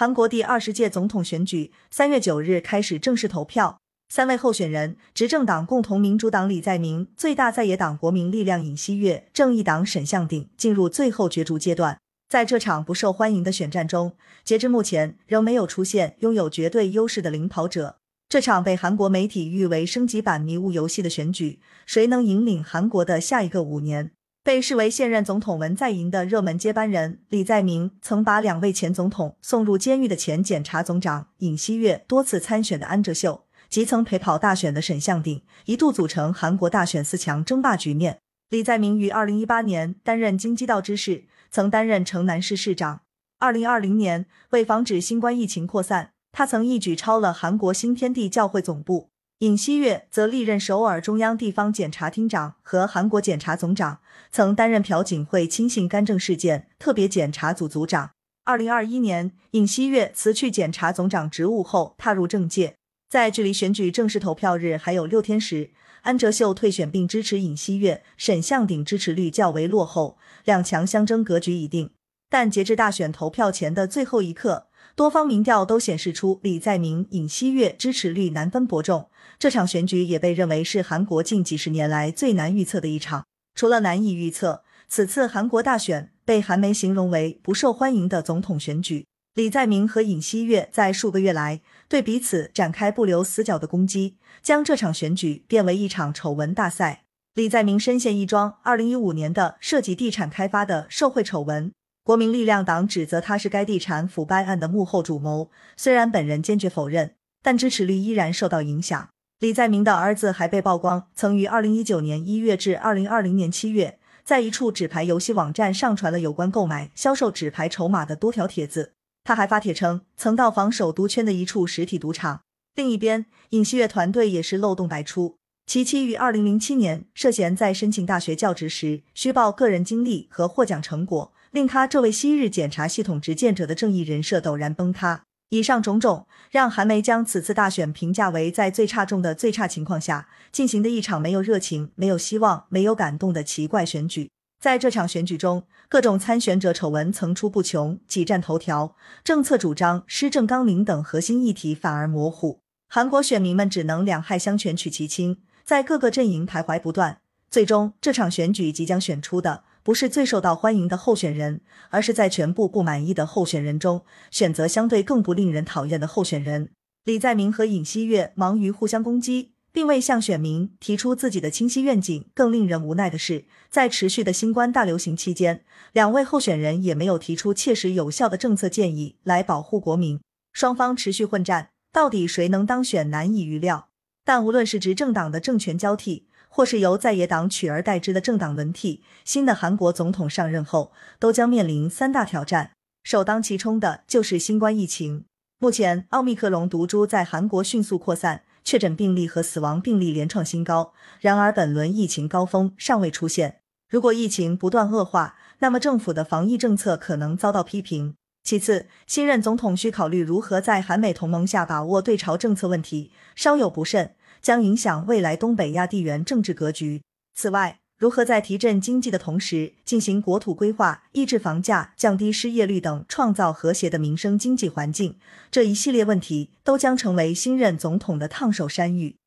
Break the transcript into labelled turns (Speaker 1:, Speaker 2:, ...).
Speaker 1: 韩国第二十届总统选举三月九日开始正式投票，三位候选人，执政党共同民主党李在明、最大在野党国民力量尹锡悦、正义党沈相鼎进入最后角逐阶段。在这场不受欢迎的选战中，截至目前仍没有出现拥有绝对优势的领跑者。这场被韩国媒体誉为升级版迷雾游戏的选举，谁能引领韩国的下一个五年？被视为现任总统文在寅的热门接班人李在明，曾把两位前总统送入监狱的前检察总长尹锡悦、多次参选的安哲秀及曾陪跑大选的沈相鼎，一度组成韩国大选四强争霸局面。李在明于二零一八年担任京畿道知事，曾担任城南市市长。二零二零年，为防止新冠疫情扩散，他曾一举抄了韩国新天地教会总部。尹锡悦则历任首尔中央地方检察厅长和韩国检察总长，曾担任朴槿惠亲信干政事件特别检察组组长。二零二一年，尹锡悦辞去检察总长职务后踏入政界。在距离选举正式投票日还有六天时，安哲秀退选并支持尹锡悦，沈相鼎支持率较为落后，两强相争格局已定。但截至大选投票前的最后一刻。多方民调都显示出李在明、尹锡悦支持率难分伯仲，这场选举也被认为是韩国近几十年来最难预测的一场。除了难以预测，此次韩国大选被韩媒形容为不受欢迎的总统选举。李在明和尹锡悦在数个月来对彼此展开不留死角的攻击，将这场选举变为一场丑闻大赛。李在明深陷一桩二零一五年的涉及地产开发的受贿丑闻。国民力量党指责他是该地产腐败案的幕后主谋，虽然本人坚决否认，但支持率依然受到影响。李在明的儿子还被曝光，曾于二零一九年一月至二零二零年七月，在一处纸牌游戏网站上传了有关购买、销售纸牌筹码的多条帖子。他还发帖称，曾到访首都圈的一处实体赌场。另一边，尹锡悦团队也是漏洞百出，其妻于二零零七年涉嫌在申请大学教职时虚报个人经历和获奖成果。令他这位昔日检察系统执剑者的正义人设陡然崩塌。以上种种，让韩媒将此次大选评价为在最差中的最差情况下进行的一场没有热情、没有希望、没有感动的奇怪选举。在这场选举中，各种参选者丑闻层出不穷，挤占头条，政策主张、施政纲领等核心议题反而模糊。韩国选民们只能两害相权取其轻，在各个阵营徘徊不断。最终，这场选举即将选出的。不是最受到欢迎的候选人，而是在全部不满意的候选人中选择相对更不令人讨厌的候选人。李在明和尹锡悦忙于互相攻击，并未向选民提出自己的清晰愿景。更令人无奈的是，在持续的新冠大流行期间，两位候选人也没有提出切实有效的政策建议来保护国民。双方持续混战，到底谁能当选难以预料。但无论是执政党的政权交替，或是由在野党取而代之的政党轮替，新的韩国总统上任后都将面临三大挑战，首当其冲的就是新冠疫情。目前，奥密克戎毒株在韩国迅速扩散，确诊病例和死亡病例连创新高。然而，本轮疫情高峰尚未出现。如果疫情不断恶化，那么政府的防疫政策可能遭到批评。其次，新任总统需考虑如何在韩美同盟下把握对朝政策问题，稍有不慎。将影响未来东北亚地缘政治格局。此外，如何在提振经济的同时进行国土规划、抑制房价、降低失业率等，创造和谐的民生经济环境，这一系列问题都将成为新任总统的烫手山芋。